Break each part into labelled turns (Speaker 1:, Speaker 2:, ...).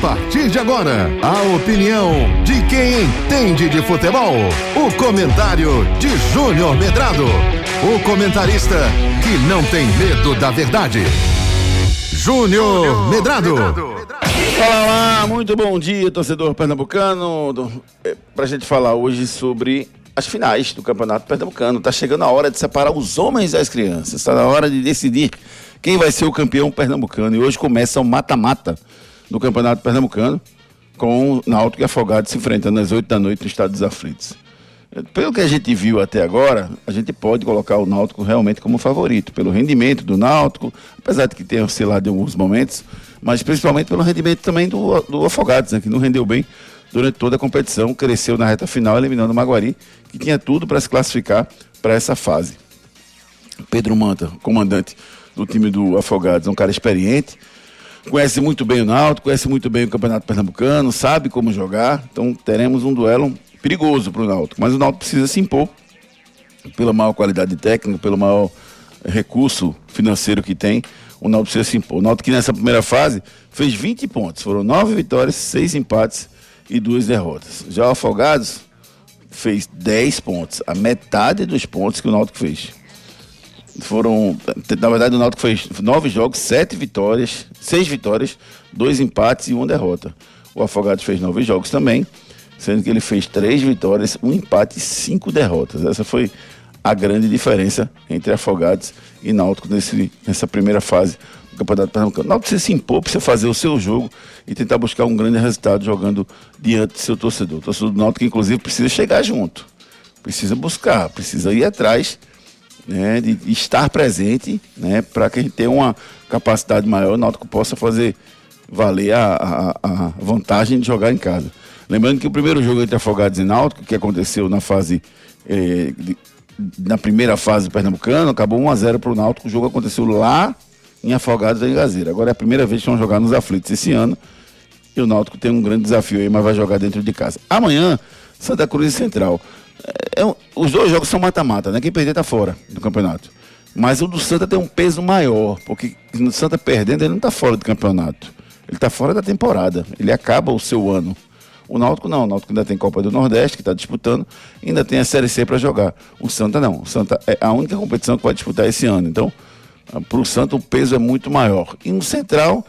Speaker 1: partir de agora, a opinião de quem entende de futebol. O comentário de Júnior Medrado. O comentarista que não tem medo da verdade. Júnior Medrado.
Speaker 2: Olá, muito bom dia, torcedor pernambucano. É, pra gente falar hoje sobre as finais do Campeonato Pernambucano. Tá chegando a hora de separar os homens das crianças. Está na hora de decidir quem vai ser o campeão pernambucano. E hoje começa o mata-mata do Campeonato Pernambucano, com Náutico e Afogados se enfrentando às 8 da noite no Estado dos Aflitos. Pelo que a gente viu até agora, a gente pode colocar o Náutico realmente como favorito, pelo rendimento do Náutico, apesar de que tenha oscilado em alguns momentos, mas principalmente pelo rendimento também do, do Afogados, né, que não rendeu bem durante toda a competição, cresceu na reta final, eliminando o Maguari, que tinha tudo para se classificar para essa fase. Pedro Manta, comandante do time do Afogados, é um cara experiente, conhece muito bem o Náutico, conhece muito bem o Campeonato Pernambucano, sabe como jogar. Então teremos um duelo perigoso para o Náutico. Mas o Náutico precisa se impor pela maior qualidade técnica, pelo maior recurso financeiro que tem. O Náutico precisa se impor. O Náutico que nessa primeira fase fez 20 pontos. Foram 9 vitórias, 6 empates e 2 derrotas. Já o Afogados fez 10 pontos. A metade dos pontos que o Náutico fez. Foram, na verdade, o Náutico fez nove jogos, sete vitórias, seis vitórias, dois empates e uma derrota. O Afogados fez nove jogos também, sendo que ele fez três vitórias, um empate e cinco derrotas. Essa foi a grande diferença entre Afogados e Náutico nesse, nessa primeira fase do Campeonato Pernambucano. O Náutico precisa se impor, precisa fazer o seu jogo e tentar buscar um grande resultado jogando diante do seu torcedor. O torcedor do Náutico, inclusive, precisa chegar junto, precisa buscar, precisa ir atrás né, de estar presente, né, para que a gente tenha uma capacidade maior, o Náutico possa fazer valer a, a, a, vantagem de jogar em casa. Lembrando que o primeiro jogo entre Afogados e Náutico, que aconteceu na fase eh, de, na primeira fase do Pernambucano, acabou 1 a 0 para o Náutico. O jogo aconteceu lá em Afogados da Engazeira. Agora é a primeira vez que vão jogar nos aflitos esse ano. E o Náutico tem um grande desafio aí, mas vai jogar dentro de casa. Amanhã, Santa Cruz e Central. É, é os dois jogos são mata-mata, né? Quem perder tá fora do campeonato. Mas o do Santa tem um peso maior, porque o Santa perdendo, ele não tá fora do campeonato. Ele tá fora da temporada. Ele acaba o seu ano. O Náutico não, o Náutico ainda tem Copa do Nordeste, que está disputando, ainda tem a Série C para jogar. O Santa não. O Santa é a única competição que vai disputar esse ano. Então, para o Santa o peso é muito maior. E um Central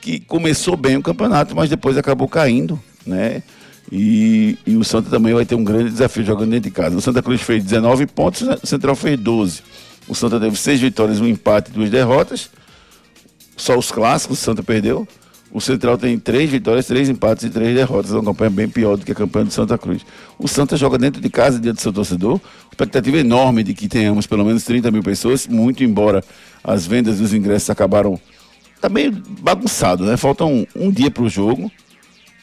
Speaker 2: que começou bem o campeonato, mas depois acabou caindo, né? E, e, o Santa também vai ter um grande desafio jogando dentro de casa. O Santa Cruz fez 19 pontos, o Central fez 12. O Santa teve seis vitórias, um empate e duas derrotas. Só os clássicos, o Santa perdeu. O Central tem três vitórias, três empates e três derrotas. É uma campanha bem pior do que a campanha do Santa Cruz. O Santa joga dentro de casa, diante do seu torcedor. Expectativa enorme de que tenhamos pelo menos 30 mil pessoas, muito embora as vendas dos ingressos acabaram. Tá meio bagunçado, né? Falta um, um dia para o jogo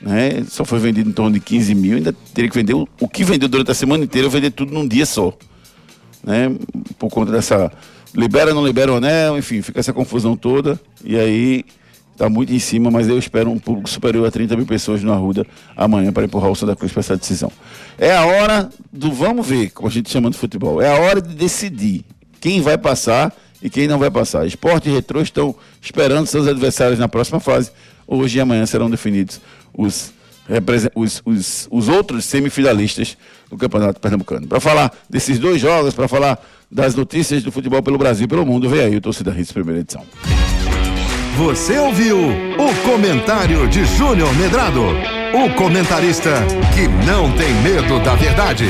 Speaker 2: né? Só foi vendido em torno de 15 mil, ainda teria que vender o, o que vendeu durante a semana inteira, eu vender tudo num dia só. Né? Por conta dessa. Libera, não libera o anel, enfim, fica essa confusão toda. E aí está muito em cima, mas eu espero um público superior a 30 mil pessoas no Arruda amanhã para empurrar o Santa Cruz para essa decisão. É a hora do vamos ver, como a gente chama de futebol. É a hora de decidir quem vai passar e quem não vai passar. Esporte e Retrô estão esperando seus adversários na próxima fase. Hoje e amanhã serão definidos os, os, os, os outros semifinalistas do Campeonato Pernambucano. Para falar desses dois jogos, para falar das notícias do futebol pelo Brasil e pelo mundo, vem aí o Torcida Hits primeira edição.
Speaker 1: Você ouviu o comentário de Júnior Medrado, o comentarista que não tem medo da verdade.